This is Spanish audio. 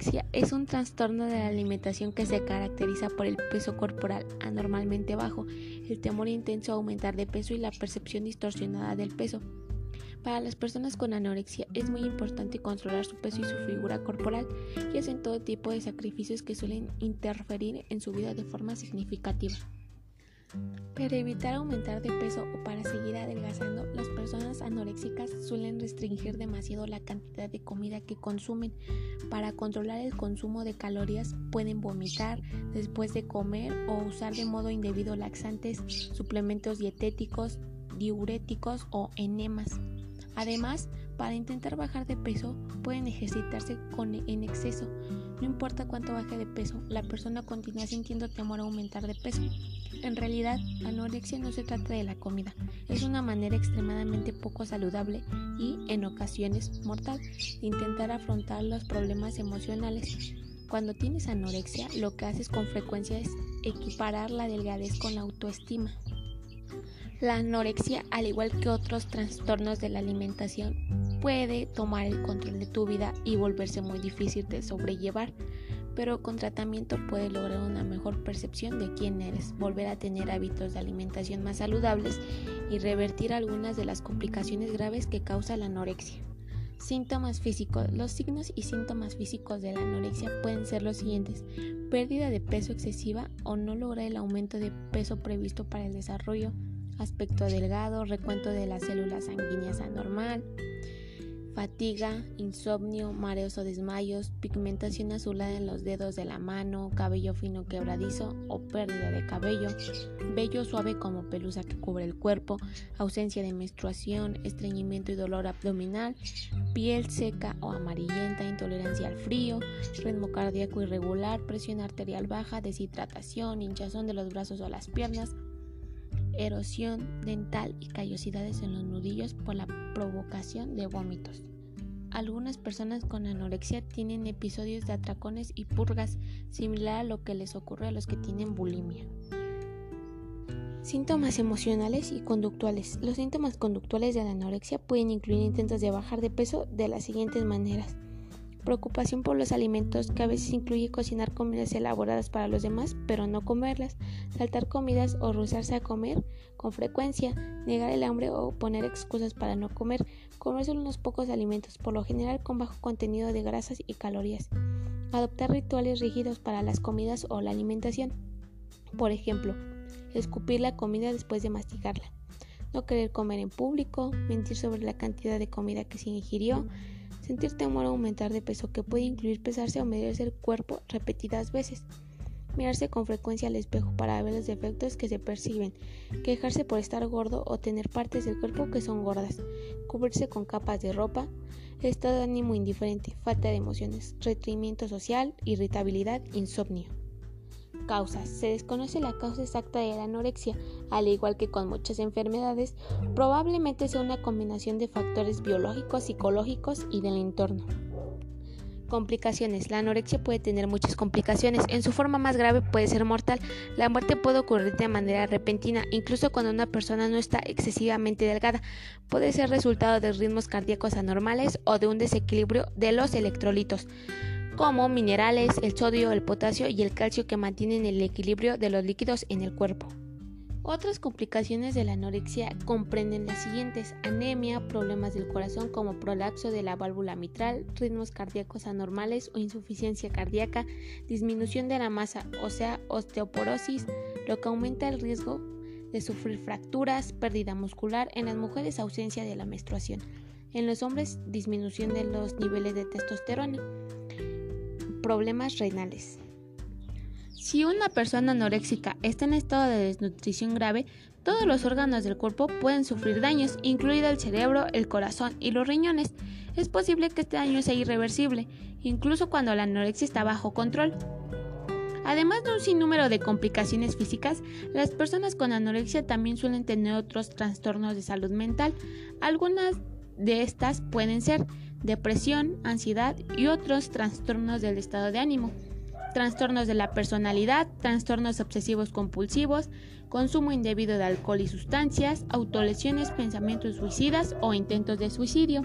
anorexia es un trastorno de la alimentación que se caracteriza por el peso corporal anormalmente bajo, el temor intenso a aumentar de peso y la percepción distorsionada del peso. Para las personas con anorexia es muy importante controlar su peso y su figura corporal y hacen todo tipo de sacrificios que suelen interferir en su vida de forma significativa. Para evitar aumentar de peso o para seguir adelgazando, las personas anoréxicas suelen restringir demasiado la cantidad de comida que consumen. Para controlar el consumo de calorías pueden vomitar después de comer o usar de modo indebido laxantes, suplementos dietéticos, diuréticos o enemas. Además, para intentar bajar de peso pueden ejercitarse con, en exceso. No importa cuánto baje de peso, la persona continúa sintiendo temor a aumentar de peso. En realidad, anorexia no se trata de la comida, es una manera extremadamente poco saludable y, en ocasiones, mortal de intentar afrontar los problemas emocionales. Cuando tienes anorexia, lo que haces con frecuencia es equiparar la delgadez con la autoestima. La anorexia, al igual que otros trastornos de la alimentación, puede tomar el control de tu vida y volverse muy difícil de sobrellevar, pero con tratamiento puedes lograr una mejor percepción de quién eres, volver a tener hábitos de alimentación más saludables y revertir algunas de las complicaciones graves que causa la anorexia. Síntomas físicos. Los signos y síntomas físicos de la anorexia pueden ser los siguientes. Pérdida de peso excesiva o no lograr el aumento de peso previsto para el desarrollo aspecto delgado, recuento de las células sanguíneas anormal, fatiga, insomnio, mareos o desmayos, pigmentación azulada en los dedos de la mano, cabello fino quebradizo o pérdida de cabello, vello suave como pelusa que cubre el cuerpo, ausencia de menstruación, estreñimiento y dolor abdominal, piel seca o amarillenta, intolerancia al frío, ritmo cardíaco irregular, presión arterial baja, deshidratación, hinchazón de los brazos o las piernas, erosión dental y callosidades en los nudillos por la provocación de vómitos. Algunas personas con anorexia tienen episodios de atracones y purgas, similar a lo que les ocurre a los que tienen bulimia. Síntomas emocionales y conductuales. Los síntomas conductuales de la anorexia pueden incluir intentos de bajar de peso de las siguientes maneras preocupación por los alimentos que a veces incluye cocinar comidas elaboradas para los demás pero no comerlas, saltar comidas o rehusarse a comer con frecuencia, negar el hambre o poner excusas para no comer, comer solo unos pocos alimentos, por lo general con bajo contenido de grasas y calorías, adoptar rituales rígidos para las comidas o la alimentación, por ejemplo, escupir la comida después de masticarla, no querer comer en público, mentir sobre la cantidad de comida que se ingirió, sentir temor a aumentar de peso que puede incluir pesarse o medirse el cuerpo repetidas veces, mirarse con frecuencia al espejo para ver los defectos que se perciben, quejarse por estar gordo o tener partes del cuerpo que son gordas, cubrirse con capas de ropa, estado de ánimo indiferente, falta de emociones, retraimiento social, irritabilidad, insomnio. Causas. Se desconoce la causa exacta de la anorexia, al igual que con muchas enfermedades, probablemente sea una combinación de factores biológicos, psicológicos y del entorno. Complicaciones. La anorexia puede tener muchas complicaciones. En su forma más grave puede ser mortal. La muerte puede ocurrir de manera repentina, incluso cuando una persona no está excesivamente delgada. Puede ser resultado de ritmos cardíacos anormales o de un desequilibrio de los electrolitos como minerales, el sodio, el potasio y el calcio que mantienen el equilibrio de los líquidos en el cuerpo. Otras complicaciones de la anorexia comprenden las siguientes: anemia, problemas del corazón como prolapso de la válvula mitral, ritmos cardíacos anormales o insuficiencia cardíaca, disminución de la masa, o sea, osteoporosis, lo que aumenta el riesgo de sufrir fracturas, pérdida muscular, en las mujeres ausencia de la menstruación, en los hombres disminución de los niveles de testosterona problemas renales. Si una persona anoréxica está en estado de desnutrición grave, todos los órganos del cuerpo pueden sufrir daños, incluido el cerebro, el corazón y los riñones. Es posible que este daño sea irreversible, incluso cuando la anorexia está bajo control. Además de un sinnúmero de complicaciones físicas, las personas con anorexia también suelen tener otros trastornos de salud mental. Algunas de estas pueden ser depresión, ansiedad y otros trastornos del estado de ánimo, trastornos de la personalidad, trastornos obsesivos compulsivos, consumo indebido de alcohol y sustancias, autolesiones, pensamientos suicidas o intentos de suicidio.